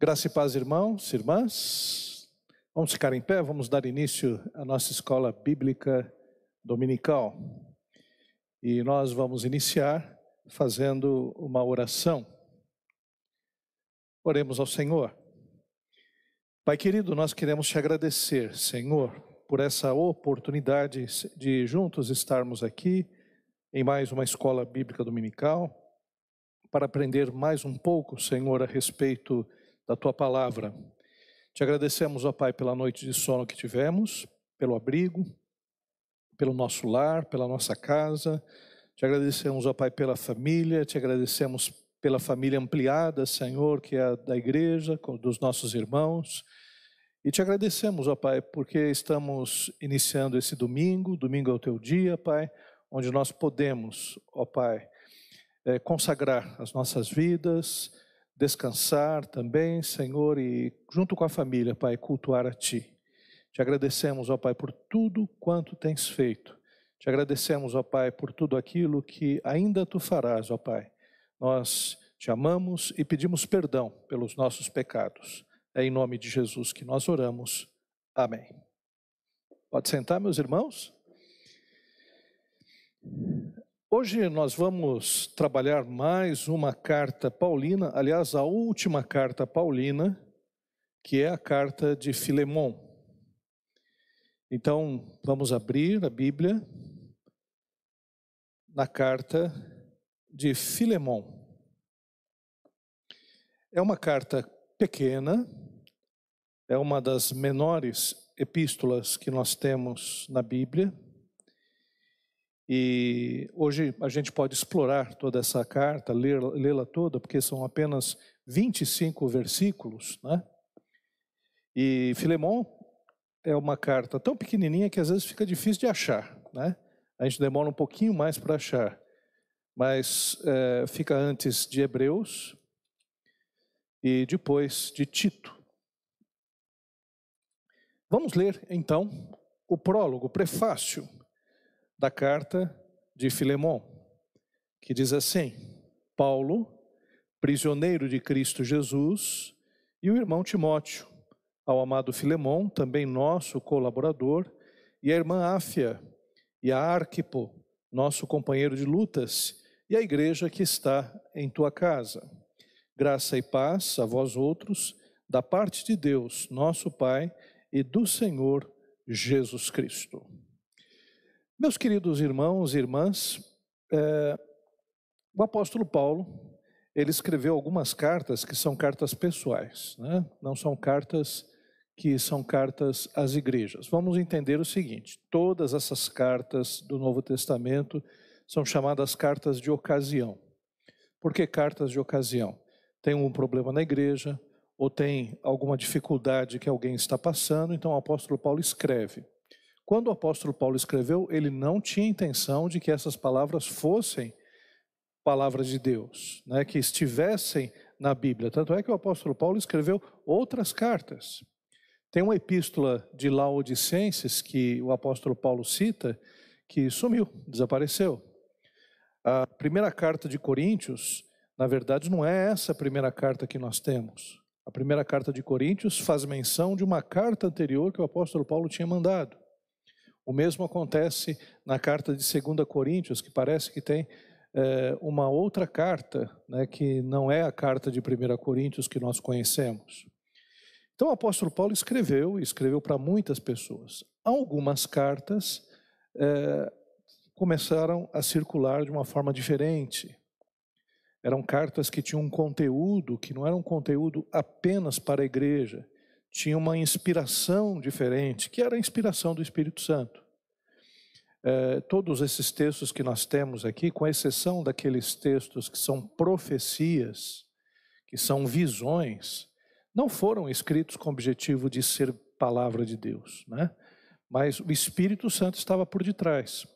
Graça e paz, irmãos, irmãs. Vamos ficar em pé, vamos dar início à nossa escola bíblica dominical. E nós vamos iniciar fazendo uma oração. Oremos ao Senhor. Pai querido, nós queremos te agradecer, Senhor, por essa oportunidade de juntos estarmos aqui em mais uma escola bíblica dominical para aprender mais um pouco, Senhor, a respeito da tua palavra. Te agradecemos, ó Pai, pela noite de sono que tivemos, pelo abrigo, pelo nosso lar, pela nossa casa. Te agradecemos, ó Pai, pela família, te agradecemos pela família ampliada, Senhor, que é a da igreja, dos nossos irmãos. E te agradecemos, ó Pai, porque estamos iniciando esse domingo, domingo é o teu dia, Pai, onde nós podemos, ó Pai, é, consagrar as nossas vidas, descansar também, Senhor, e junto com a família, Pai, cultuar a Ti. Te agradecemos, ó Pai, por tudo quanto tens feito. Te agradecemos, ó Pai, por tudo aquilo que ainda Tu farás, ó Pai. Nós te amamos e pedimos perdão pelos nossos pecados. É em nome de Jesus que nós oramos. Amém. Pode sentar, meus irmãos? Hoje nós vamos trabalhar mais uma carta paulina, aliás, a última carta paulina, que é a carta de Filemon. Então, vamos abrir a Bíblia na carta de Filemon. É uma carta pequena, é uma das menores epístolas que nós temos na Bíblia e hoje a gente pode explorar toda essa carta, lê-la toda, porque são apenas 25 versículos, né? E Filemon é uma carta tão pequenininha que às vezes fica difícil de achar, né? A gente demora um pouquinho mais para achar, mas é, fica antes de Hebreus e depois de Tito. Vamos ler então o prólogo, o prefácio da carta de Filemon, que diz assim: Paulo, prisioneiro de Cristo Jesus, e o irmão Timóteo, ao amado Filemon, também nosso colaborador, e a irmã Áfia, e a Arquipo, nosso companheiro de lutas, e a igreja que está em tua casa. Graça e paz a vós outros, da parte de Deus, nosso Pai, e do Senhor Jesus Cristo. Meus queridos irmãos e irmãs, é, o apóstolo Paulo, ele escreveu algumas cartas que são cartas pessoais, né? não são cartas que são cartas às igrejas. Vamos entender o seguinte: todas essas cartas do Novo Testamento são chamadas cartas de ocasião. Por que cartas de ocasião? Tem um problema na igreja, ou tem alguma dificuldade que alguém está passando, então o apóstolo Paulo escreve. Quando o apóstolo Paulo escreveu, ele não tinha intenção de que essas palavras fossem palavras de Deus, né, que estivessem na Bíblia. Tanto é que o apóstolo Paulo escreveu outras cartas. Tem uma epístola de Laodicenses que o apóstolo Paulo cita, que sumiu, desapareceu. A primeira carta de Coríntios, na verdade, não é essa a primeira carta que nós temos. A primeira carta de Coríntios faz menção de uma carta anterior que o apóstolo Paulo tinha mandado. O mesmo acontece na carta de 2 Coríntios, que parece que tem é, uma outra carta, né, que não é a carta de 1 Coríntios que nós conhecemos. Então o apóstolo Paulo escreveu, e escreveu para muitas pessoas. Algumas cartas é, começaram a circular de uma forma diferente. Eram cartas que tinham um conteúdo que não era um conteúdo apenas para a igreja, tinha uma inspiração diferente, que era a inspiração do Espírito Santo. É, todos esses textos que nós temos aqui, com exceção daqueles textos que são profecias, que são visões, não foram escritos com o objetivo de ser palavra de Deus, né? Mas o Espírito Santo estava por detrás.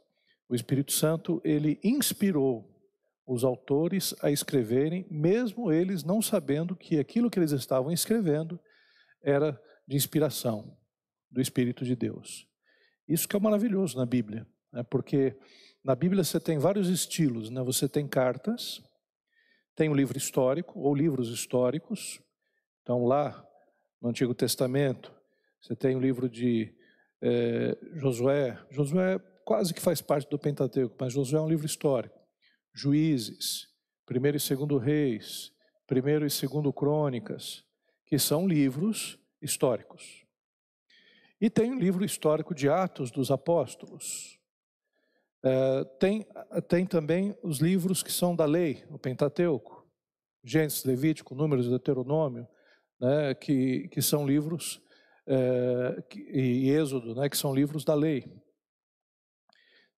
O Espírito Santo, ele inspirou os autores a escreverem, mesmo eles não sabendo que aquilo que eles estavam escrevendo era de inspiração do Espírito de Deus. Isso que é maravilhoso na Bíblia, né? porque na Bíblia você tem vários estilos, né? você tem cartas, tem o um livro histórico ou livros históricos, Então, lá no Antigo Testamento, você tem o livro de é, Josué. Josué quase que faz parte do Pentateuco, mas Josué é um livro histórico. Juízes, primeiro e segundo reis, primeiro e segundo crônicas, que são livros históricos. E tem o livro histórico de Atos dos Apóstolos. É, tem, tem também os livros que são da lei, o Pentateuco, Gênesis, Levítico, Números, Deuteronômio, né, que, que são livros, é, e Êxodo, né, que são livros da lei.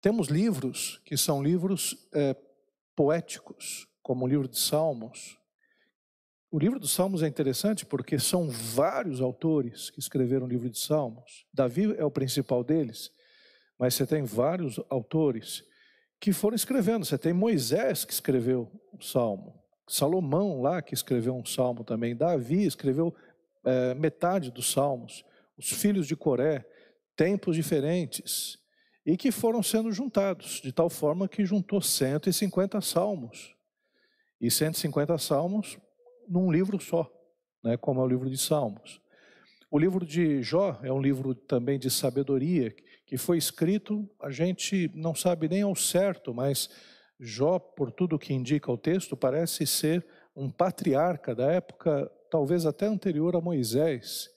Temos livros que são livros é, poéticos, como o livro de Salmos. O livro dos Salmos é interessante porque são vários autores que escreveram o livro de Salmos. Davi é o principal deles, mas você tem vários autores que foram escrevendo. Você tem Moisés que escreveu o Salmo, Salomão lá que escreveu um Salmo também, Davi escreveu é, metade dos Salmos, os filhos de Coré, tempos diferentes e que foram sendo juntados, de tal forma que juntou 150 salmos. E 150 salmos num livro só, né, como é o livro de Salmos. O livro de Jó é um livro também de sabedoria, que foi escrito, a gente não sabe nem ao certo, mas Jó, por tudo que indica o texto, parece ser um patriarca da época, talvez até anterior a Moisés,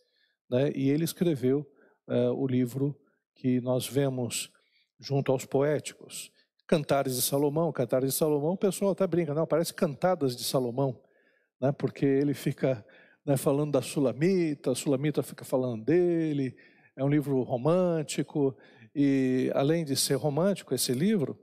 né, e ele escreveu uh, o livro que nós vemos junto aos poéticos. Cantares de Salomão, Cantares de Salomão, o pessoal até brinca, não, parece cantadas de Salomão, né, porque ele fica né, falando da Sulamita, a Sulamita fica falando dele, é um livro romântico, e além de ser romântico esse livro,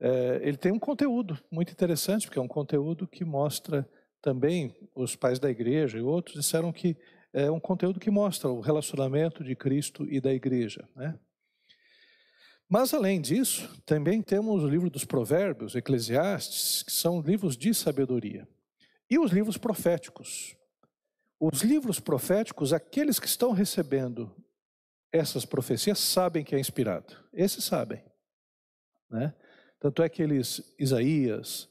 é, ele tem um conteúdo muito interessante, porque é um conteúdo que mostra também, os pais da igreja e outros disseram que é um conteúdo que mostra o relacionamento de Cristo e da igreja, né? Mas, além disso, também temos o livro dos Provérbios, Eclesiastes, que são livros de sabedoria. E os livros proféticos. Os livros proféticos, aqueles que estão recebendo essas profecias sabem que é inspirado. Esses sabem. Né? Tanto é que eles, Isaías,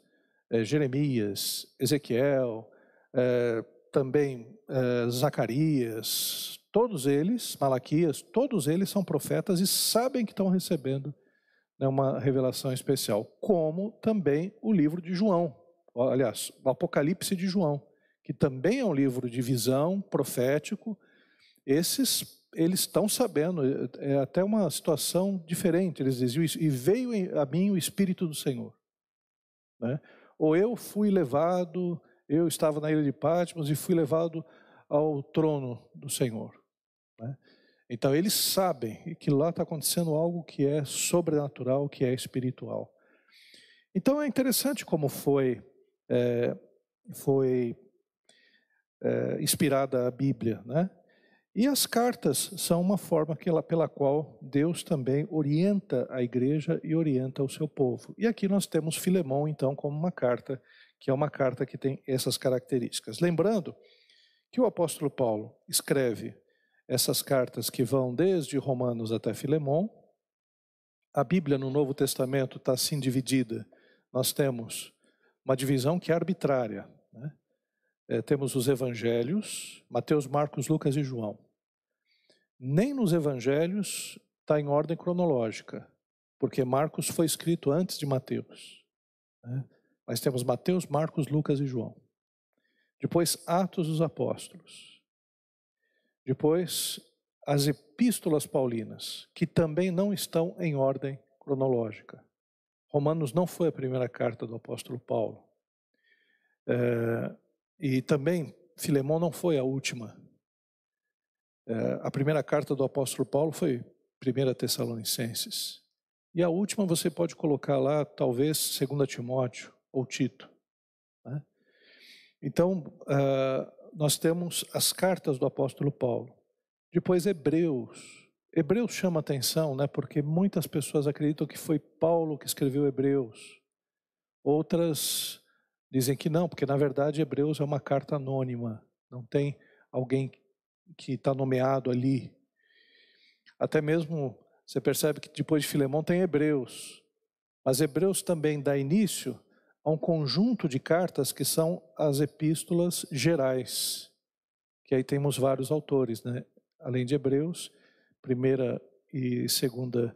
eh, Jeremias, Ezequiel, eh, também eh, Zacarias, Todos eles, Malaquias, todos eles são profetas e sabem que estão recebendo né, uma revelação especial, como também o livro de João, aliás, o Apocalipse de João, que também é um livro de visão profético. Esses eles estão sabendo, é, é até uma situação diferente. Eles diziam isso, e veio a mim o Espírito do Senhor. Né? Ou eu fui levado, eu estava na ilha de Patmos e fui levado ao trono do Senhor. Né? Então eles sabem que lá está acontecendo algo que é sobrenatural, que é espiritual. Então é interessante como foi, é, foi é, inspirada a Bíblia, né? E as cartas são uma forma ela, pela qual Deus também orienta a igreja e orienta o seu povo. E aqui nós temos Filemão, então, como uma carta, que é uma carta que tem essas características. Lembrando que o apóstolo Paulo escreve essas cartas que vão desde Romanos até Filemão. A Bíblia no Novo Testamento está assim dividida. Nós temos uma divisão que é arbitrária. Né? É, temos os evangelhos, Mateus, Marcos, Lucas e João. Nem nos evangelhos está em ordem cronológica, porque Marcos foi escrito antes de Mateus. Né? Mas temos Mateus, Marcos, Lucas e João. Depois, Atos dos Apóstolos. Depois, as epístolas paulinas, que também não estão em ordem cronológica. Romanos não foi a primeira carta do apóstolo Paulo. É, e também Filemão não foi a última. É, a primeira carta do apóstolo Paulo foi 1 Tessalonicenses. E a última você pode colocar lá, talvez, 2 Timóteo ou Tito. Né? Então, uh, nós temos as cartas do apóstolo Paulo. Depois, Hebreus. Hebreus chama atenção, né, porque muitas pessoas acreditam que foi Paulo que escreveu Hebreus. Outras dizem que não, porque na verdade Hebreus é uma carta anônima, não tem alguém que está nomeado ali. Até mesmo você percebe que depois de Filemão tem Hebreus, mas Hebreus também dá início a um conjunto de cartas que são as epístolas gerais. que aí temos vários autores, né? Além de Hebreus, primeira e segunda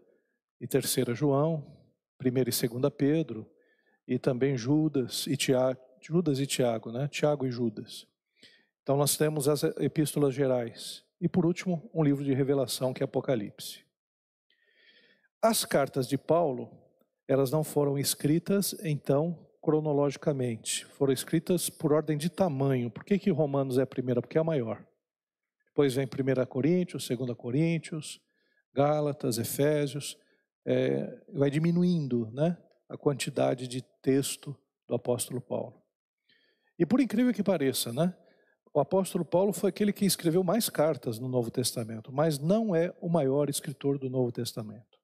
e terceira João, primeira e segunda Pedro, e também Judas e Tiago, Judas e Tiago, né? Tiago e Judas. Então nós temos as epístolas gerais. E por último, um livro de revelação que é Apocalipse. As cartas de Paulo, elas não foram escritas, então, cronologicamente. Foram escritas por ordem de tamanho. Por que, que Romanos é a primeira? Porque é a maior. Depois vem 1 Coríntios, 2 Coríntios, Gálatas, Efésios. É, vai diminuindo né, a quantidade de texto do apóstolo Paulo. E por incrível que pareça, né, o apóstolo Paulo foi aquele que escreveu mais cartas no Novo Testamento, mas não é o maior escritor do Novo Testamento.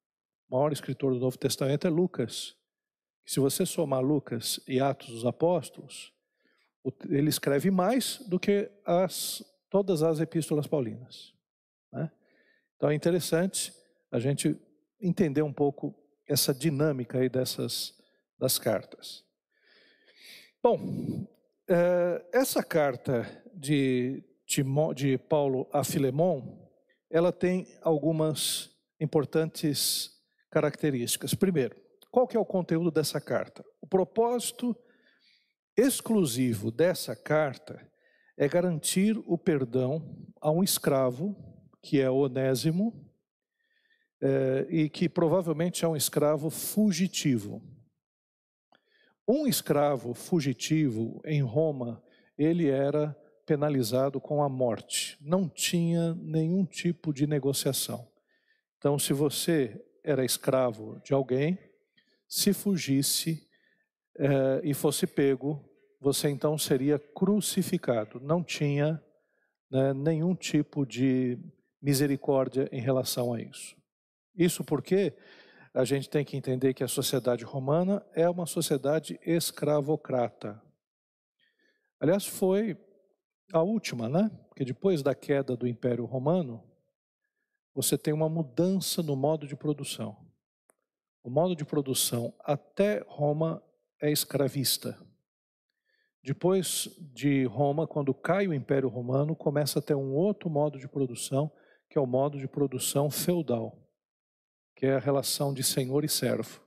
O maior escritor do Novo Testamento é Lucas. Se você somar Lucas e Atos dos Apóstolos, ele escreve mais do que as, todas as epístolas paulinas. Né? Então é interessante a gente entender um pouco essa dinâmica aí dessas das cartas. Bom, eh, essa carta de, de Paulo a Filemon, ela tem algumas importantes características. Primeiro, qual que é o conteúdo dessa carta? O propósito exclusivo dessa carta é garantir o perdão a um escravo, que é Onésimo, é, e que provavelmente é um escravo fugitivo. Um escravo fugitivo em Roma, ele era penalizado com a morte. Não tinha nenhum tipo de negociação. Então, se você era escravo de alguém, se fugisse eh, e fosse pego, você então seria crucificado. Não tinha né, nenhum tipo de misericórdia em relação a isso. Isso porque a gente tem que entender que a sociedade romana é uma sociedade escravocrata. Aliás, foi a última, né? Porque depois da queda do Império Romano, você tem uma mudança no modo de produção. O modo de produção até Roma é escravista. Depois de Roma, quando cai o Império Romano, começa a ter um outro modo de produção, que é o modo de produção feudal, que é a relação de senhor e servo.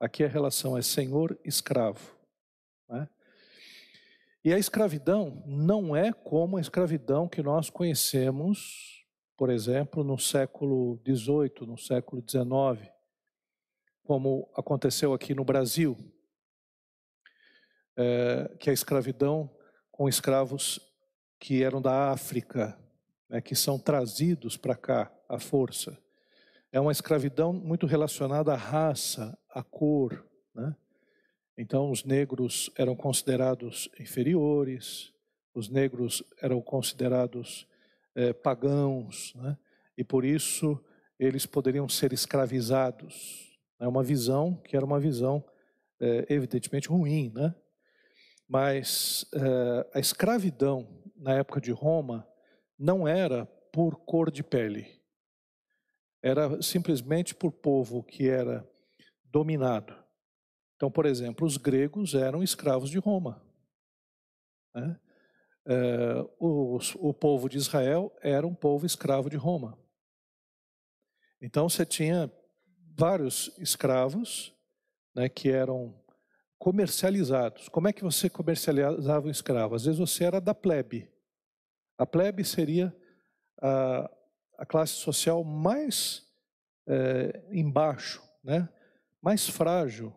Aqui a relação é senhor-escravo. Né? E a escravidão não é como a escravidão que nós conhecemos, por exemplo, no século XVIII, no século XIX, como aconteceu aqui no Brasil, é, que a escravidão com escravos que eram da África, né, que são trazidos para cá à força. É uma escravidão muito relacionada à raça, à cor, né? Então, os negros eram considerados inferiores, os negros eram considerados é, pagãos, né? e por isso eles poderiam ser escravizados. É uma visão que era uma visão é, evidentemente ruim, né? Mas é, a escravidão na época de Roma não era por cor de pele, era simplesmente por povo que era dominado. Então, por exemplo, os gregos eram escravos de Roma. Né? É, o, o povo de Israel era um povo escravo de Roma. Então, você tinha vários escravos né, que eram comercializados. Como é que você comercializava um escravo? Às vezes você era da plebe. A plebe seria a, a classe social mais é, embaixo, né? mais frágil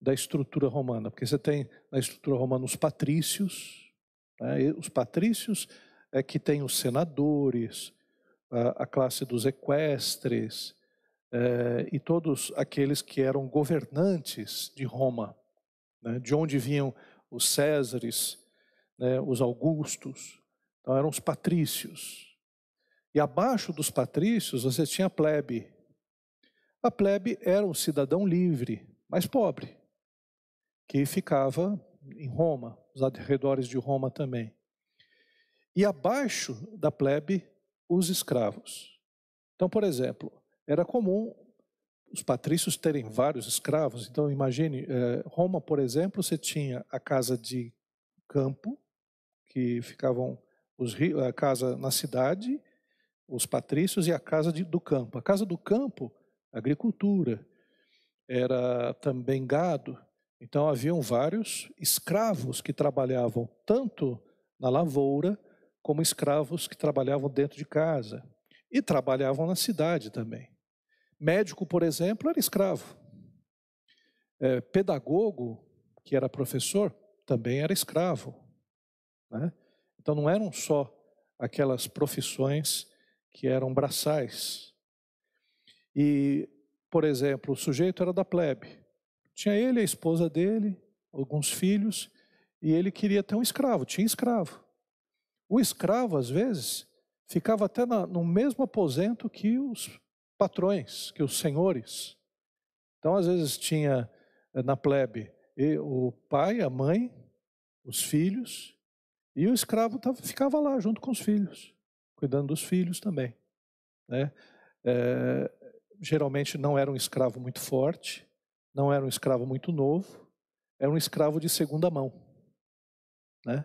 da estrutura romana, porque você tem na estrutura romana os patrícios, né? os patrícios é que tem os senadores, a, a classe dos equestres é, e todos aqueles que eram governantes de Roma, né? de onde vinham os Césares, né? os Augustos, então eram os patrícios. E abaixo dos patrícios você tinha a plebe. A plebe era um cidadão livre, mas pobre que ficava em Roma, os arredores de Roma também. E abaixo da plebe, os escravos. Então, por exemplo, era comum os patrícios terem vários escravos. Então, imagine, eh, Roma, por exemplo, você tinha a casa de campo, que ficavam Os, a casa na cidade, os patrícios e a casa de, do campo. A casa do campo, agricultura, era também gado. Então haviam vários escravos que trabalhavam tanto na lavoura como escravos que trabalhavam dentro de casa e trabalhavam na cidade também. Médico, por exemplo, era escravo. É, pedagogo, que era professor, também era escravo. Né? Então não eram só aquelas profissões que eram braçais. E, por exemplo, o sujeito era da plebe. Tinha ele, a esposa dele, alguns filhos, e ele queria ter um escravo, tinha escravo. O escravo, às vezes, ficava até na, no mesmo aposento que os patrões, que os senhores. Então, às vezes, tinha eh, na plebe o pai, a mãe, os filhos, e o escravo tava, ficava lá junto com os filhos, cuidando dos filhos também. Né? É, geralmente não era um escravo muito forte, não era um escravo muito novo, era um escravo de segunda mão. Né?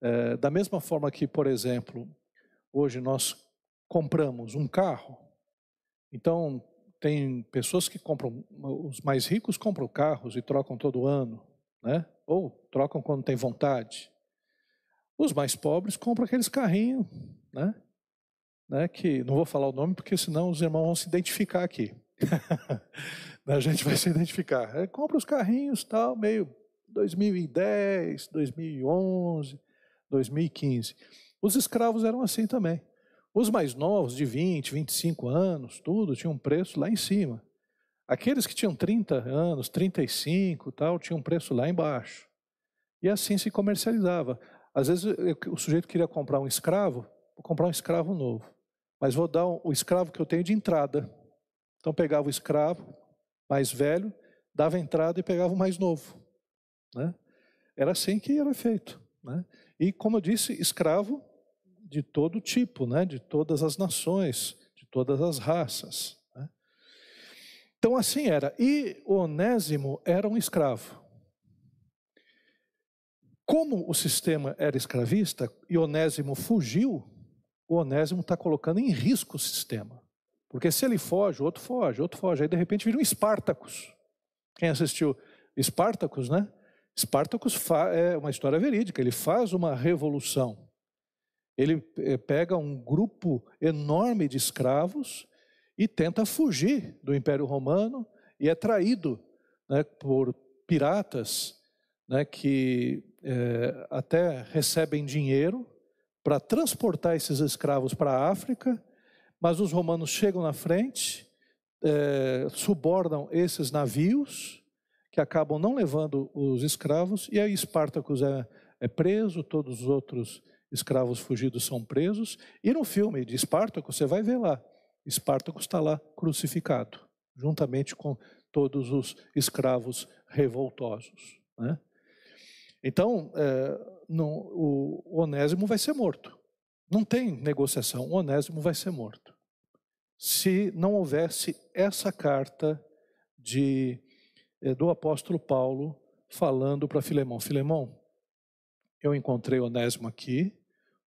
É, da mesma forma que, por exemplo, hoje nós compramos um carro, então tem pessoas que compram, os mais ricos compram carros e trocam todo ano, né? ou trocam quando tem vontade. Os mais pobres compram aqueles carrinhos, né? né? que não vou falar o nome porque senão os irmãos vão se identificar aqui. a gente vai se identificar. É, compra os carrinhos tal, meio 2010, 2011, 2015. Os escravos eram assim também. Os mais novos, de 20, 25 anos, tudo, tinha um preço lá em cima. Aqueles que tinham 30 anos, 35 tal, tinham um preço lá embaixo. E assim se comercializava. Às vezes o sujeito queria comprar um escravo, vou comprar um escravo novo. Mas vou dar o escravo que eu tenho de entrada. Então pegava o escravo mais velho, dava entrada e pegava o mais novo. Né? Era assim que era feito. Né? E, como eu disse, escravo de todo tipo, né? de todas as nações, de todas as raças. Né? Então, assim era. E Onésimo era um escravo. Como o sistema era escravista e Onésimo fugiu, o Onésimo está colocando em risco o sistema. Porque se ele foge, outro foge, outro foge. Aí de repente vira um Espartacus. Quem assistiu Espartacus, né? Espartacus é uma história verídica, ele faz uma revolução. Ele eh, pega um grupo enorme de escravos e tenta fugir do Império Romano e é traído né, por piratas né, que é, até recebem dinheiro para transportar esses escravos para a África, mas os romanos chegam na frente, é, subordam esses navios que acabam não levando os escravos, e aí Espartacus é, é preso, todos os outros escravos fugidos são presos, e no filme de Espartacus, você vai ver lá, Espartacus está lá crucificado, juntamente com todos os escravos revoltosos. Né? Então, é, não, o Onésimo vai ser morto. Não tem negociação, o Onésimo vai ser morto. Se não houvesse essa carta de é, do apóstolo Paulo falando para Filemão: Filemão, eu encontrei Onésimo aqui,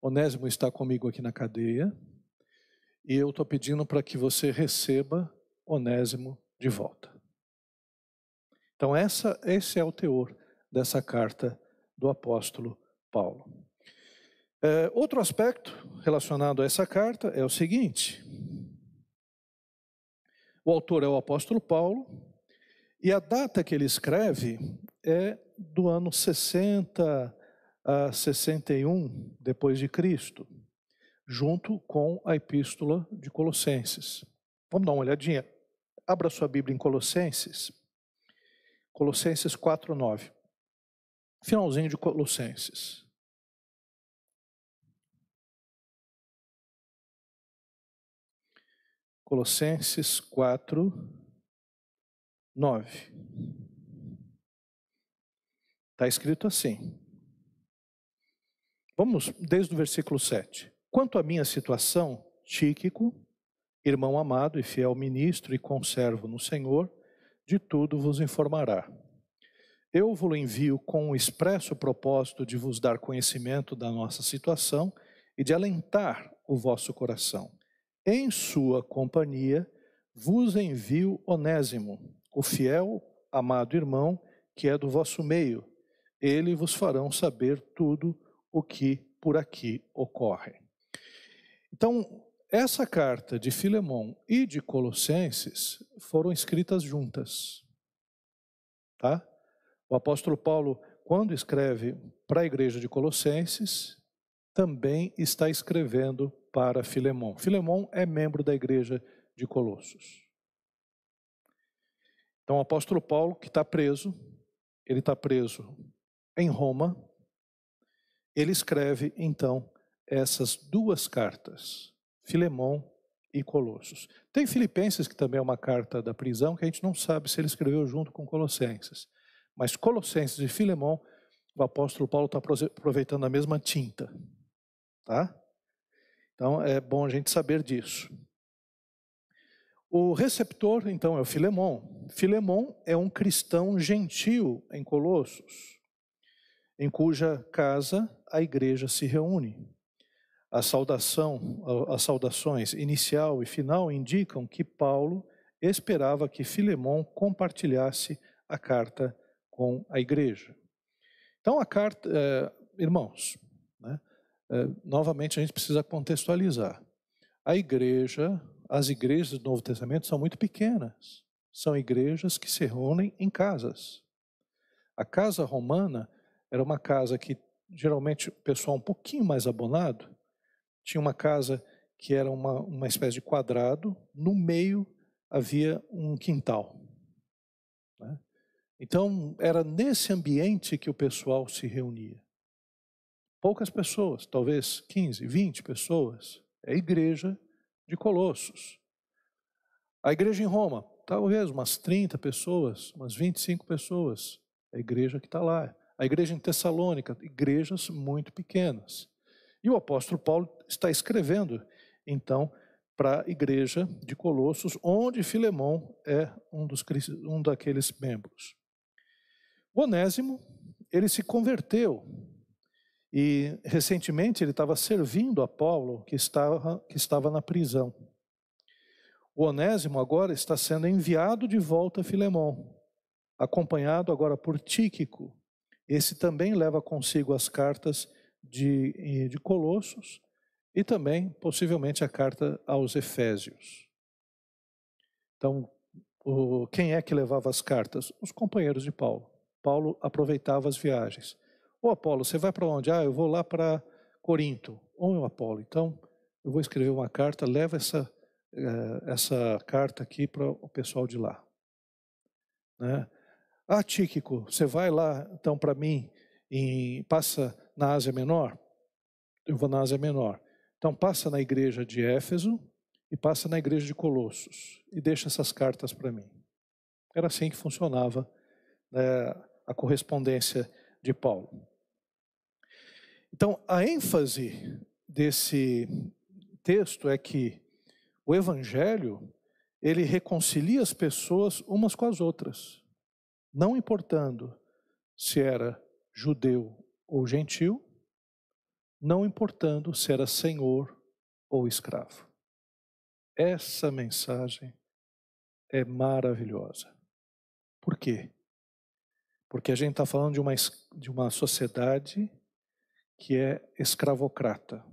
Onésimo está comigo aqui na cadeia, e eu estou pedindo para que você receba Onésimo de volta. Então, essa, esse é o teor dessa carta do apóstolo Paulo. É, outro aspecto relacionado a essa carta é o seguinte: o autor é o apóstolo Paulo, e a data que ele escreve é do ano 60 a 61 depois de Cristo, junto com a epístola de Colossenses. Vamos dar uma olhadinha. Abra sua Bíblia em Colossenses. Colossenses 4:9. Finalzinho de Colossenses. Colossenses 4 9. Está escrito assim. Vamos desde o versículo 7. Quanto à minha situação, Tíquico, irmão amado e fiel ministro e conservo no Senhor, de tudo vos informará. Eu vos envio com o expresso propósito de vos dar conhecimento da nossa situação e de alentar o vosso coração. Em sua companhia vos envio Onésimo, o fiel, amado irmão, que é do vosso meio. Ele vos farão saber tudo o que por aqui ocorre. Então, essa carta de Filemão e de Colossenses foram escritas juntas. Tá? O apóstolo Paulo, quando escreve para a igreja de Colossenses, também está escrevendo para Filemão. Filemão é membro da igreja de Colossos. Então, o apóstolo Paulo, que está preso, ele está preso em Roma, ele escreve, então, essas duas cartas, Filemão e Colossos. Tem Filipenses, que também é uma carta da prisão, que a gente não sabe se ele escreveu junto com Colossenses. Mas Colossenses e Filemão, o apóstolo Paulo está aproveitando a mesma tinta. Tá? Então é bom a gente saber disso. O receptor, então, é o Filemão. Filemão é um cristão gentil em Colossos, em cuja casa a igreja se reúne. A saudação, as saudações inicial e final indicam que Paulo esperava que Filemão compartilhasse a carta com a igreja. Então, a carta, é, irmãos, né, é, novamente a gente precisa contextualizar. A igreja, as igrejas do Novo Testamento são muito pequenas. São igrejas que se reúnem em casas. A casa romana era uma casa que geralmente o pessoal um pouquinho mais abonado tinha uma casa que era uma, uma espécie de quadrado, no meio havia um quintal. Né? Então, era nesse ambiente que o pessoal se reunia. Poucas pessoas, talvez 15, 20 pessoas. É a igreja de Colossos. A igreja em Roma, talvez umas 30 pessoas, umas 25 pessoas. É a igreja que está lá. A igreja em Tessalônica, igrejas muito pequenas. E o apóstolo Paulo está escrevendo, então, para a igreja de Colossos, onde Filemão é um, dos, um daqueles membros. O Onésimo, ele se converteu e recentemente ele estava servindo a Paulo, que estava, que estava na prisão. O Onésimo agora está sendo enviado de volta a Filemão, acompanhado agora por Tíquico. Esse também leva consigo as cartas de, de Colossos e também, possivelmente, a carta aos Efésios. Então, o, quem é que levava as cartas? Os companheiros de Paulo. Paulo aproveitava as viagens. Ô Apolo, você vai para onde? Ah, eu vou lá para Corinto. Ô Apolo, então eu vou escrever uma carta, leva essa, eh, essa carta aqui para o pessoal de lá. Né? Ah, Tíquico, você vai lá então para mim e passa na Ásia Menor? Eu vou na Ásia Menor. Então passa na igreja de Éfeso e passa na igreja de Colossos e deixa essas cartas para mim. Era assim que funcionava né, a correspondência de Paulo. Então, a ênfase desse texto é que o evangelho, ele reconcilia as pessoas umas com as outras, não importando se era judeu ou gentil, não importando se era senhor ou escravo. Essa mensagem é maravilhosa. Por quê? Porque a gente está falando de uma, de uma sociedade que é escravocrata.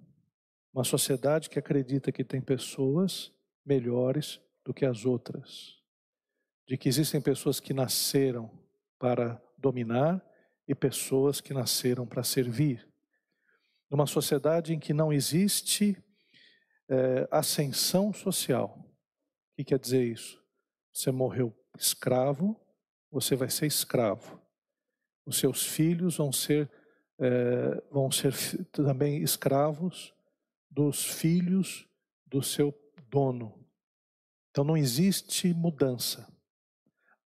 Uma sociedade que acredita que tem pessoas melhores do que as outras. De que existem pessoas que nasceram para dominar e pessoas que nasceram para servir. Numa sociedade em que não existe é, ascensão social. O que quer dizer isso? Você morreu escravo, você vai ser escravo. Os seus filhos vão ser é, vão ser também escravos dos filhos do seu dono. Então não existe mudança,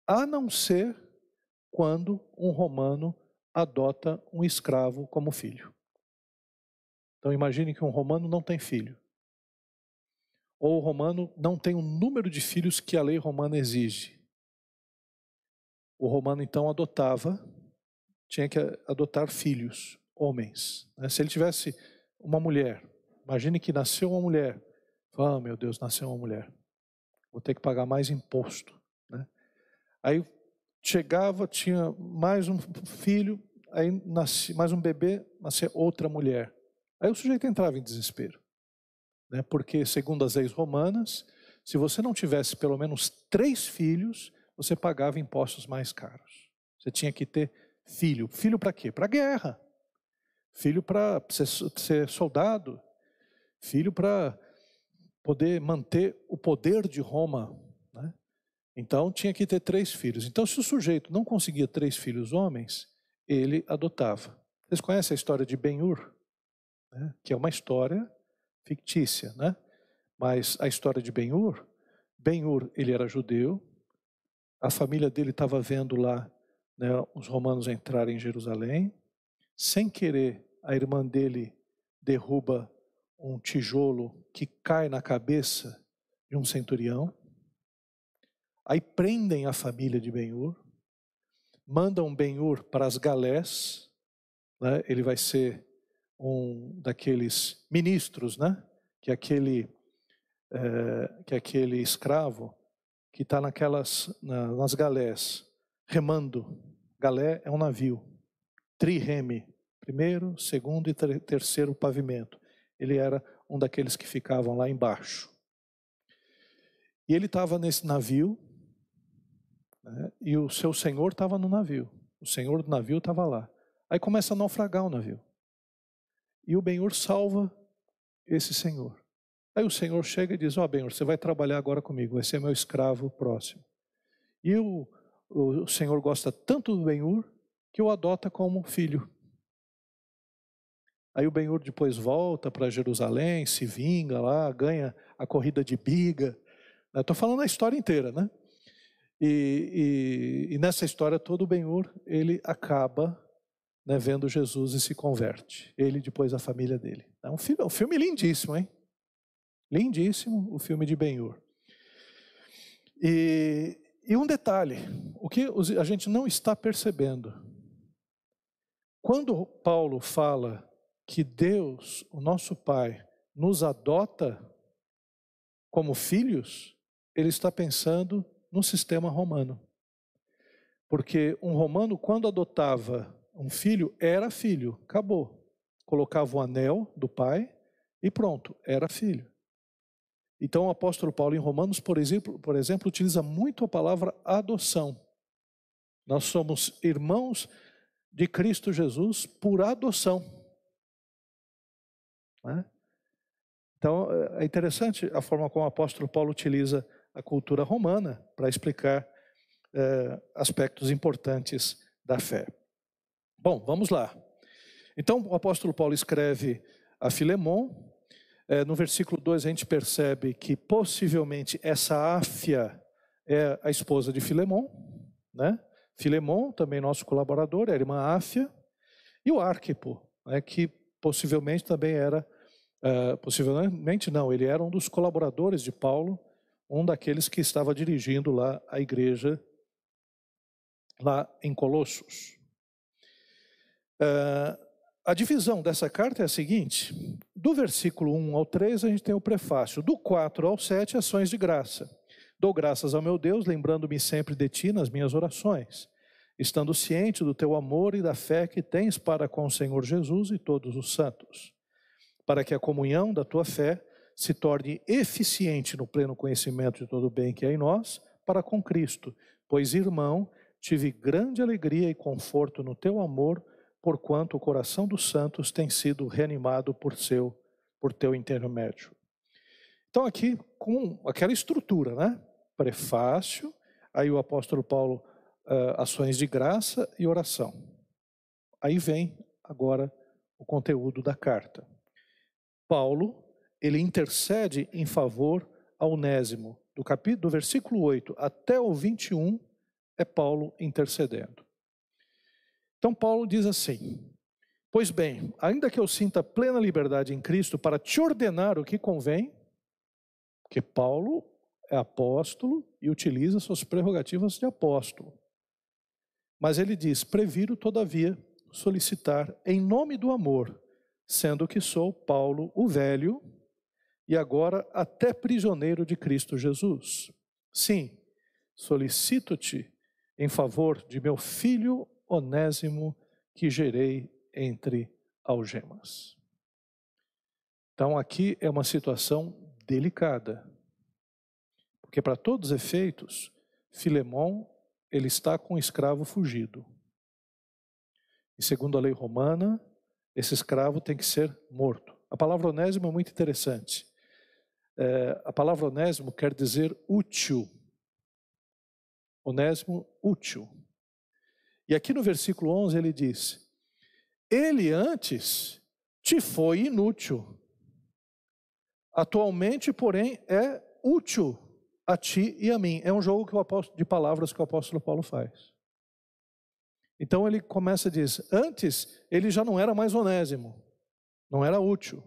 a não ser quando um romano adota um escravo como filho. Então imagine que um romano não tem filho. Ou o romano não tem o número de filhos que a lei romana exige. O romano então adotava tinha que adotar filhos, homens. Né? Se ele tivesse uma mulher Imagine que nasceu uma mulher. Ah, meu Deus, nasceu uma mulher. Vou ter que pagar mais imposto. Aí chegava, tinha mais um filho, aí nascia mais um bebê, nascia outra mulher. Aí o sujeito entrava em desespero. Né? Porque, segundo as leis romanas, se você não tivesse pelo menos três filhos, você pagava impostos mais caros. Você tinha que ter filho. Filho para quê? Para guerra. Filho para ser, ser soldado. Filho para poder manter o poder de Roma. Então tinha que ter três filhos. Então, se o sujeito não conseguia três filhos homens, ele adotava. Vocês conhecem a história de Ben-Hur? Né? Que é uma história fictícia, né? Mas a história de Ben-Hur, Ben-Hur, ele era judeu, a família dele estava vendo lá né, os romanos entrarem em Jerusalém, sem querer, a irmã dele derruba um tijolo que cai na cabeça de um centurião. Aí prendem a família de Ben-Hur, mandam Ben-Hur para as galés, né, ele vai ser um daqueles ministros, né, que aquele é, que aquele escravo que está naquelas na, nas galés remando. Galé é um navio, trireme, primeiro, segundo e terceiro pavimento. Ele era um daqueles que ficavam lá embaixo. E ele estava nesse navio, né, e o seu senhor estava no navio. O senhor do navio estava lá. Aí começa a naufragar o navio. E o Benhur salva esse senhor. Aí o senhor chega e diz: Ó, oh, Benhur, você vai trabalhar agora comigo, vai ser meu escravo próximo. E o, o senhor gosta tanto do Benhur que o adota como filho. Aí o Benhur depois volta para Jerusalém, se vinga lá, ganha a corrida de biga. Estou falando a história inteira, né? E, e, e nessa história todo o Benhur ele acaba né, vendo Jesus e se converte. Ele depois a família dele. É um filme, um filme lindíssimo, hein? Lindíssimo o filme de Ben-Hur. E, e um detalhe, o que a gente não está percebendo. Quando Paulo fala que Deus, o nosso Pai, nos adota como filhos, ele está pensando no sistema romano. Porque um romano, quando adotava um filho, era filho, acabou. Colocava o anel do pai e pronto, era filho. Então o apóstolo Paulo em Romanos, por exemplo, por exemplo, utiliza muito a palavra adoção. Nós somos irmãos de Cristo Jesus por adoção. Né? Então é interessante a forma como o apóstolo Paulo utiliza a cultura romana para explicar é, aspectos importantes da fé. Bom, vamos lá. Então o apóstolo Paulo escreve a Filemon, é, no versículo 2 a gente percebe que possivelmente essa Áfia é a esposa de Filemon, né? Filemon, também nosso colaborador, é a irmã Áfia, e o Arquipo, né, que possivelmente também era, uh, possivelmente não, ele era um dos colaboradores de Paulo, um daqueles que estava dirigindo lá a igreja, lá em Colossos. Uh, a divisão dessa carta é a seguinte: do versículo 1 ao 3, a gente tem o prefácio, do 4 ao 7, ações de graça. Dou graças ao meu Deus, lembrando-me sempre de ti nas minhas orações, estando ciente do teu amor e da fé que tens para com o Senhor Jesus e todos os santos, para que a comunhão da tua fé se torne eficiente no pleno conhecimento de todo o bem que há em nós, para com Cristo. Pois, irmão, tive grande alegria e conforto no teu amor porquanto o coração dos santos tem sido reanimado por seu por teu intermédio. Então aqui com aquela estrutura, né? Prefácio, aí o apóstolo Paulo uh, ações de graça e oração. Aí vem agora o conteúdo da carta. Paulo, ele intercede em favor a Onésimo. Do capítulo do versículo 8 até o 21 é Paulo intercedendo. Então, Paulo diz assim: Pois bem, ainda que eu sinta plena liberdade em Cristo para te ordenar o que convém, porque Paulo é apóstolo e utiliza suas prerrogativas de apóstolo. Mas ele diz: previro, todavia, solicitar, em nome do amor, sendo que sou Paulo o velho e agora até prisioneiro de Cristo Jesus. Sim, solicito-te em favor de meu filho Onésimo que gerei entre algemas. Então aqui é uma situação delicada. Porque para todos os efeitos, Filemão ele está com um escravo fugido. E segundo a lei romana, esse escravo tem que ser morto. A palavra onésimo é muito interessante. É, a palavra onésimo quer dizer útil. Onésimo, útil. E aqui no versículo 11 ele diz: Ele antes te foi inútil, atualmente, porém, é útil a ti e a mim. É um jogo que o apóstolo, de palavras que o apóstolo Paulo faz. Então ele começa a dizer: antes ele já não era mais onésimo, não era útil.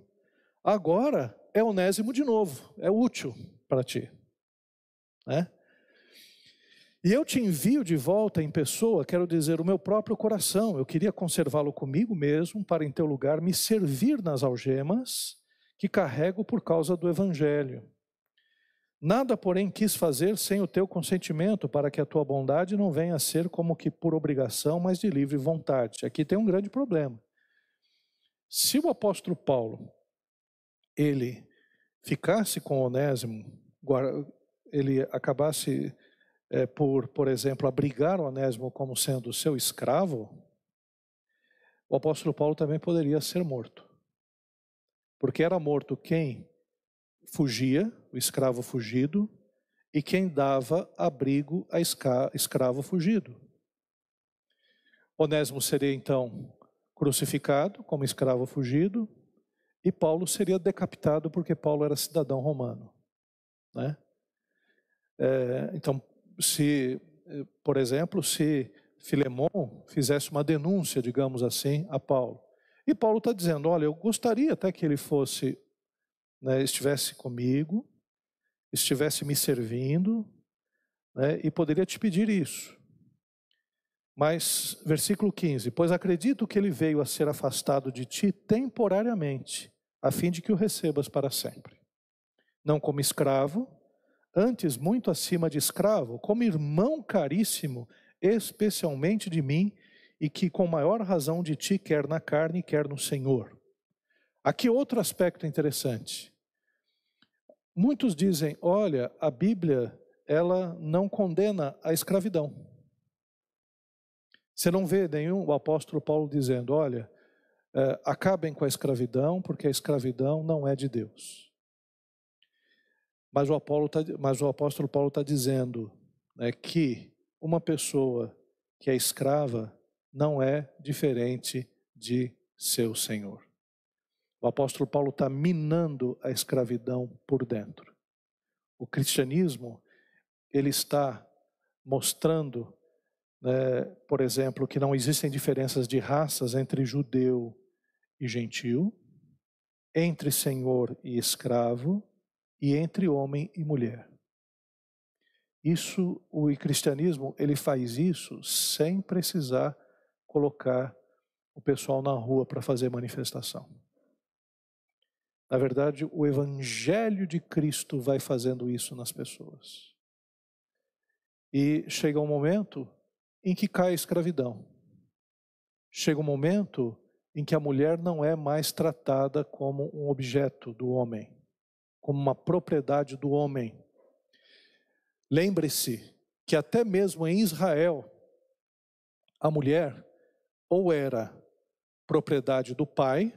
Agora é onésimo de novo, é útil para ti. Né? E eu te envio de volta em pessoa, quero dizer, o meu próprio coração. Eu queria conservá-lo comigo mesmo, para em teu lugar me servir nas algemas que carrego por causa do evangelho. Nada, porém, quis fazer sem o teu consentimento, para que a tua bondade não venha a ser como que por obrigação, mas de livre vontade. Aqui tem um grande problema. Se o apóstolo Paulo, ele ficasse com Onésimo, ele acabasse é, por, por exemplo, abrigar Onésimo como sendo seu escravo, o apóstolo Paulo também poderia ser morto. Porque era morto quem fugia, o escravo fugido, e quem dava abrigo a escravo fugido. Onésimo seria então crucificado como escravo fugido, e Paulo seria decapitado porque Paulo era cidadão romano. Né? É, então, se, por exemplo, se Filemão fizesse uma denúncia, digamos assim, a Paulo, e Paulo está dizendo: olha, eu gostaria até que ele fosse né, estivesse comigo, estivesse me servindo, né, e poderia te pedir isso. Mas, versículo 15: Pois acredito que ele veio a ser afastado de ti temporariamente, a fim de que o recebas para sempre. Não como escravo, antes muito acima de escravo, como irmão caríssimo, especialmente de mim, e que com maior razão de ti, quer na carne, quer no Senhor. Aqui outro aspecto interessante. Muitos dizem, olha, a Bíblia, ela não condena a escravidão. Você não vê nenhum o apóstolo Paulo dizendo, olha, é, acabem com a escravidão, porque a escravidão não é de Deus. Mas o, Apolo tá, mas o apóstolo Paulo está dizendo né, que uma pessoa que é escrava não é diferente de seu senhor. O apóstolo Paulo está minando a escravidão por dentro. O cristianismo, ele está mostrando, né, por exemplo, que não existem diferenças de raças entre judeu e gentil, entre senhor e escravo e entre homem e mulher. Isso, o cristianismo, ele faz isso sem precisar colocar o pessoal na rua para fazer manifestação. Na verdade, o Evangelho de Cristo vai fazendo isso nas pessoas. E chega um momento em que cai a escravidão. Chega um momento em que a mulher não é mais tratada como um objeto do homem, como uma propriedade do homem. Lembre-se que até mesmo em Israel, a mulher ou era propriedade do pai,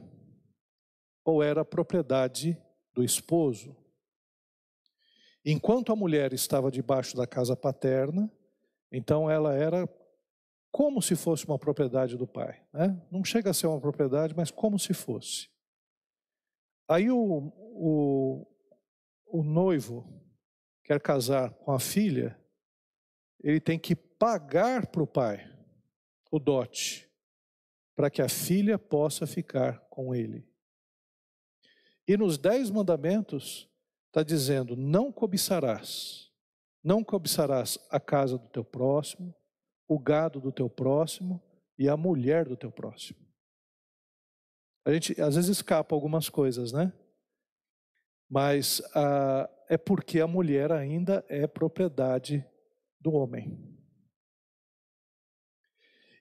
ou era propriedade do esposo. Enquanto a mulher estava debaixo da casa paterna, então ela era como se fosse uma propriedade do pai. Né? Não chega a ser uma propriedade, mas como se fosse. Aí o, o, o noivo quer casar com a filha, ele tem que pagar para o pai o dote, para que a filha possa ficar com ele. E nos dez mandamentos está dizendo: não cobiçarás, não cobiçarás a casa do teu próximo, o gado do teu próximo e a mulher do teu próximo. A gente às vezes escapa algumas coisas, né? Mas ah, é porque a mulher ainda é propriedade do homem.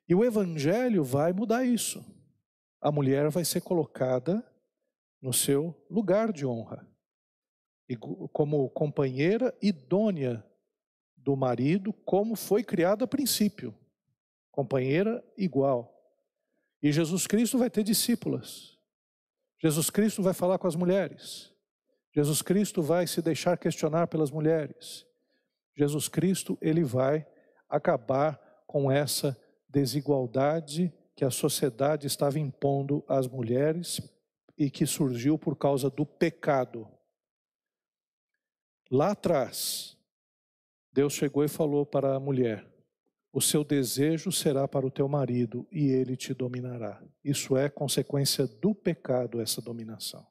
E o evangelho vai mudar isso. A mulher vai ser colocada no seu lugar de honra, como companheira idônea do marido, como foi criada a princípio, companheira igual. E Jesus Cristo vai ter discípulas. Jesus Cristo vai falar com as mulheres. Jesus Cristo vai se deixar questionar pelas mulheres. Jesus Cristo, ele vai acabar com essa desigualdade que a sociedade estava impondo às mulheres e que surgiu por causa do pecado. Lá atrás, Deus chegou e falou para a mulher: O seu desejo será para o teu marido e ele te dominará. Isso é consequência do pecado, essa dominação.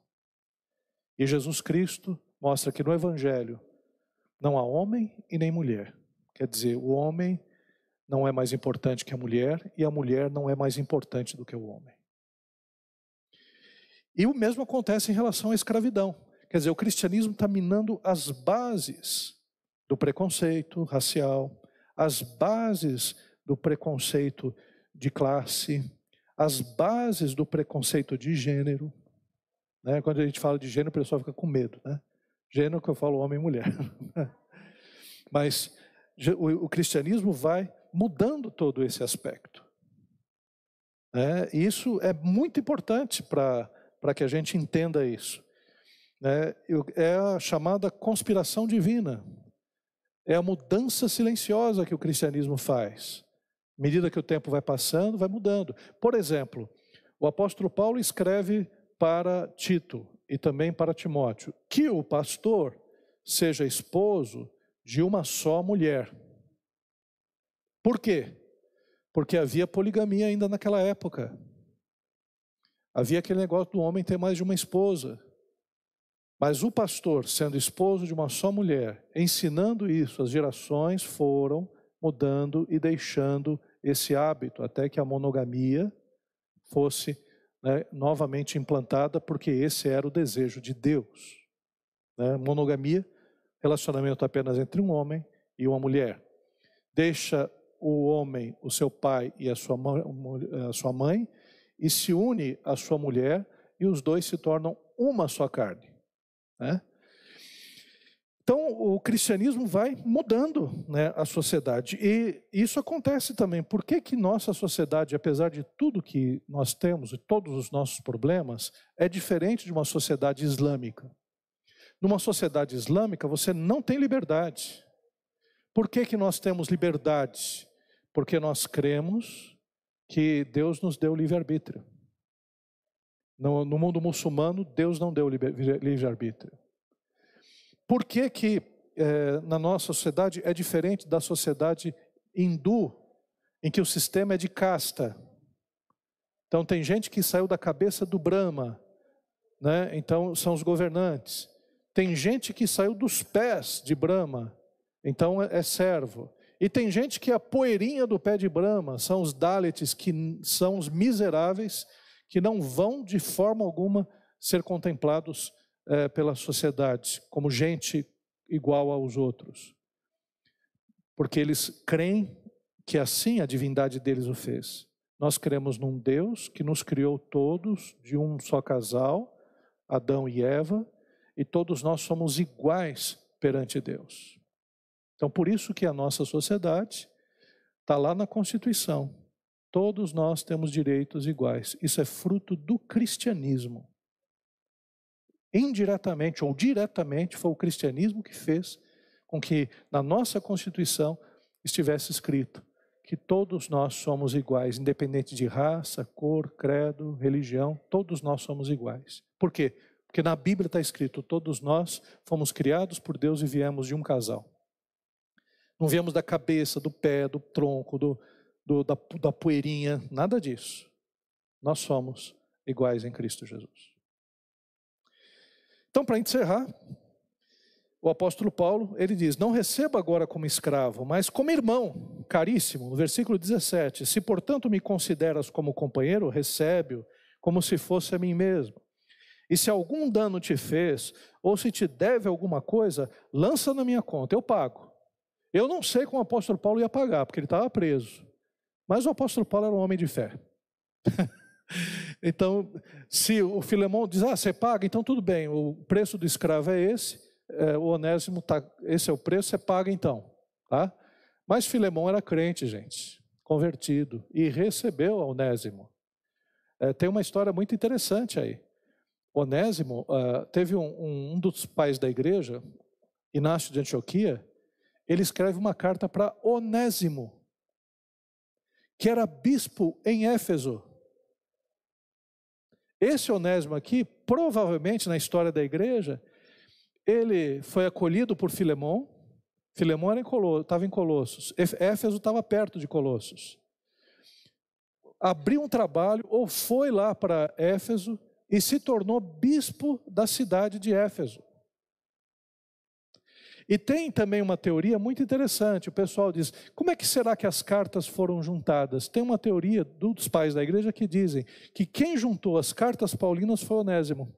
E Jesus Cristo mostra que no Evangelho não há homem e nem mulher. Quer dizer, o homem não é mais importante que a mulher e a mulher não é mais importante do que o homem. E o mesmo acontece em relação à escravidão. Quer dizer, o cristianismo está minando as bases do preconceito racial, as bases do preconceito de classe, as bases do preconceito de gênero. Né? Quando a gente fala de gênero, o pessoal fica com medo. Né? Gênero que eu falo homem e mulher. Mas o, o cristianismo vai mudando todo esse aspecto. É, isso é muito importante para que a gente entenda isso. É, é a chamada conspiração divina. É a mudança silenciosa que o cristianismo faz. À medida que o tempo vai passando, vai mudando. Por exemplo, o apóstolo Paulo escreve para Tito e também para Timóteo que o pastor seja esposo de uma só mulher. Por quê? Porque havia poligamia ainda naquela época. Havia aquele negócio do homem ter mais de uma esposa. Mas o pastor, sendo esposo de uma só mulher, ensinando isso, as gerações foram mudando e deixando esse hábito, até que a monogamia fosse né, novamente implantada, porque esse era o desejo de Deus. Né? Monogamia, relacionamento apenas entre um homem e uma mulher. Deixa o homem, o seu pai e a sua a sua mãe e se une à sua mulher, e os dois se tornam uma só carne. Né? Então, o cristianismo vai mudando né, a sociedade. E isso acontece também. Por que, que nossa sociedade, apesar de tudo que nós temos e todos os nossos problemas, é diferente de uma sociedade islâmica? Numa sociedade islâmica, você não tem liberdade. Por que, que nós temos liberdade? Porque nós cremos que Deus nos deu livre-arbítrio. No, no mundo muçulmano, Deus não deu livre-arbítrio. Por que, que é, na nossa sociedade é diferente da sociedade hindu, em que o sistema é de casta? Então, tem gente que saiu da cabeça do Brahma, né? então são os governantes. Tem gente que saiu dos pés de Brahma, então é, é servo. E tem gente que é a poeirinha do pé de Brahma, são os Dalits, que são os miseráveis que não vão de forma alguma ser contemplados é, pela sociedade como gente igual aos outros. Porque eles creem que assim a divindade deles o fez. Nós cremos num Deus que nos criou todos de um só casal, Adão e Eva, e todos nós somos iguais perante Deus. Então, por isso que a nossa sociedade está lá na Constituição. Todos nós temos direitos iguais. Isso é fruto do cristianismo. Indiretamente ou diretamente, foi o cristianismo que fez com que na nossa Constituição estivesse escrito que todos nós somos iguais, independente de raça, cor, credo, religião, todos nós somos iguais. Por quê? Porque na Bíblia está escrito: todos nós fomos criados por Deus e viemos de um casal. Não viemos da cabeça, do pé, do tronco, do, do, da, da poeirinha, nada disso. Nós somos iguais em Cristo Jesus. Então, para encerrar, o apóstolo Paulo, ele diz: Não receba agora como escravo, mas como irmão, caríssimo, no versículo 17: Se portanto me consideras como companheiro, recebe-o como se fosse a mim mesmo. E se algum dano te fez, ou se te deve alguma coisa, lança na minha conta, eu pago. Eu não sei como o apóstolo Paulo ia pagar, porque ele estava preso. Mas o apóstolo Paulo era um homem de fé. então, se o Filemão diz, ah, você paga, então tudo bem, o preço do escravo é esse, é, o onésimo, tá, esse é o preço, você paga então. Tá? Mas Filemão era crente, gente, convertido, e recebeu a onésimo. É, tem uma história muito interessante aí. Onésimo, uh, teve um, um, dos pais da igreja, Inácio de Antioquia, ele escreve uma carta para Onésimo, que era bispo em Éfeso. Esse Onésimo aqui, provavelmente na história da igreja, ele foi acolhido por Filemão. Filemão estava em Colossos. Éfeso estava perto de Colossos. Abriu um trabalho, ou foi lá para Éfeso, e se tornou bispo da cidade de Éfeso. E tem também uma teoria muito interessante. O pessoal diz: como é que será que as cartas foram juntadas? Tem uma teoria dos pais da igreja que dizem que quem juntou as cartas paulinas foi Onésimo.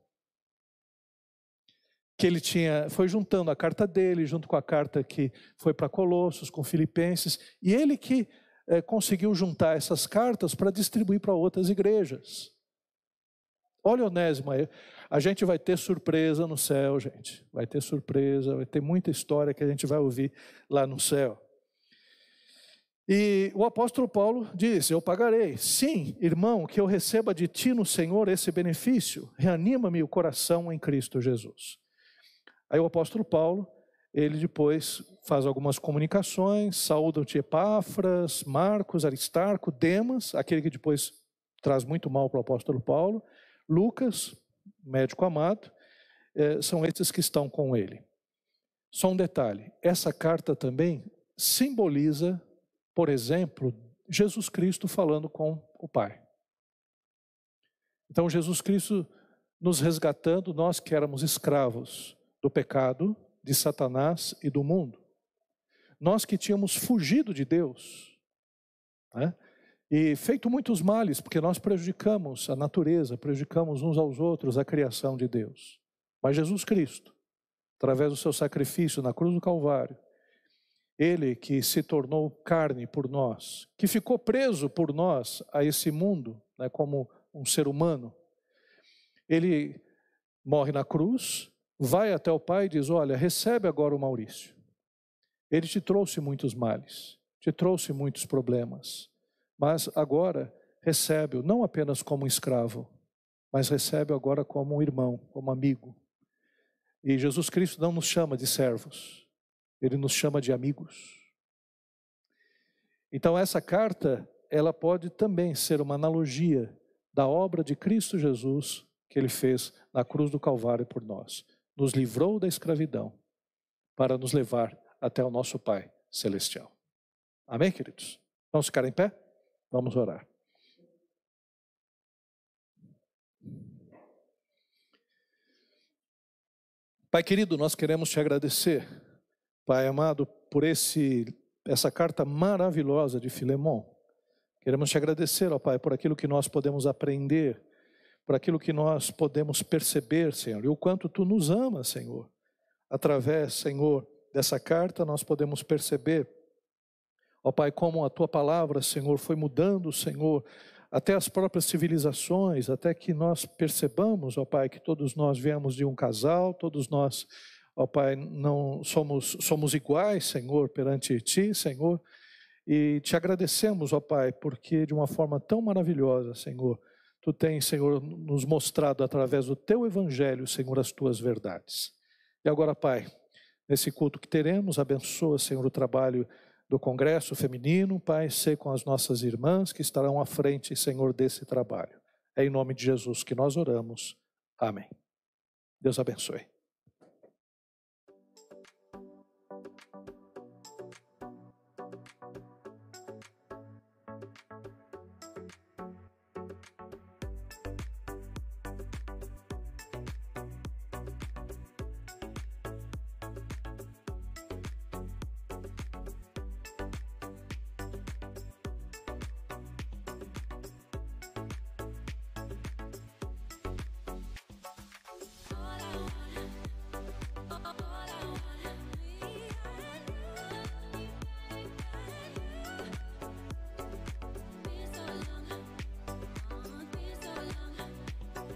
Que ele tinha, foi juntando a carta dele, junto com a carta que foi para Colossos, com Filipenses, e ele que é, conseguiu juntar essas cartas para distribuir para outras igrejas. Olha Onésimo aí. A gente vai ter surpresa no céu, gente. Vai ter surpresa, vai ter muita história que a gente vai ouvir lá no céu. E o apóstolo Paulo diz: Eu pagarei. Sim, irmão, que eu receba de ti no Senhor esse benefício. Reanima-me o coração em Cristo Jesus. Aí o apóstolo Paulo, ele depois faz algumas comunicações, saúda-te Epáfras, Marcos, Aristarco, Demas, aquele que depois traz muito mal para o apóstolo Paulo, Lucas, médico amado, é, são esses que estão com ele. Só um detalhe: essa carta também simboliza, por exemplo, Jesus Cristo falando com o Pai. Então, Jesus Cristo nos resgatando, nós que éramos escravos do pecado, de Satanás e do mundo. Nós que tínhamos fugido de Deus, né? E feito muitos males, porque nós prejudicamos a natureza, prejudicamos uns aos outros a criação de Deus. Mas Jesus Cristo, através do seu sacrifício na cruz do Calvário, ele que se tornou carne por nós, que ficou preso por nós a esse mundo, né, como um ser humano, ele morre na cruz, vai até o Pai e diz: Olha, recebe agora o Maurício. Ele te trouxe muitos males, te trouxe muitos problemas mas agora recebe-o não apenas como um escravo, mas recebe-o agora como um irmão, como amigo. E Jesus Cristo não nos chama de servos, ele nos chama de amigos. Então essa carta, ela pode também ser uma analogia da obra de Cristo Jesus que ele fez na cruz do Calvário por nós. Nos livrou da escravidão para nos levar até o nosso Pai celestial. Amém, queridos? Vamos ficar em pé? Vamos orar. Pai querido, nós queremos te agradecer, Pai amado, por esse essa carta maravilhosa de Filemão. Queremos te agradecer, ó Pai, por aquilo que nós podemos aprender, por aquilo que nós podemos perceber, Senhor, e o quanto tu nos amas, Senhor. Através, Senhor, dessa carta nós podemos perceber Ó Pai, como a tua palavra, Senhor, foi mudando, Senhor, até as próprias civilizações, até que nós percebamos, ó Pai, que todos nós viemos de um casal, todos nós, ó Pai, não somos somos iguais, Senhor, perante ti, Senhor. E te agradecemos, ó Pai, porque de uma forma tão maravilhosa, Senhor, tu tens, Senhor, nos mostrado através do teu evangelho, Senhor, as tuas verdades. E agora, Pai, nesse culto que teremos, abençoa, Senhor, o trabalho do Congresso Feminino, Pai, ser com as nossas irmãs que estarão à frente, Senhor, desse trabalho. É em nome de Jesus que nós oramos. Amém. Deus abençoe.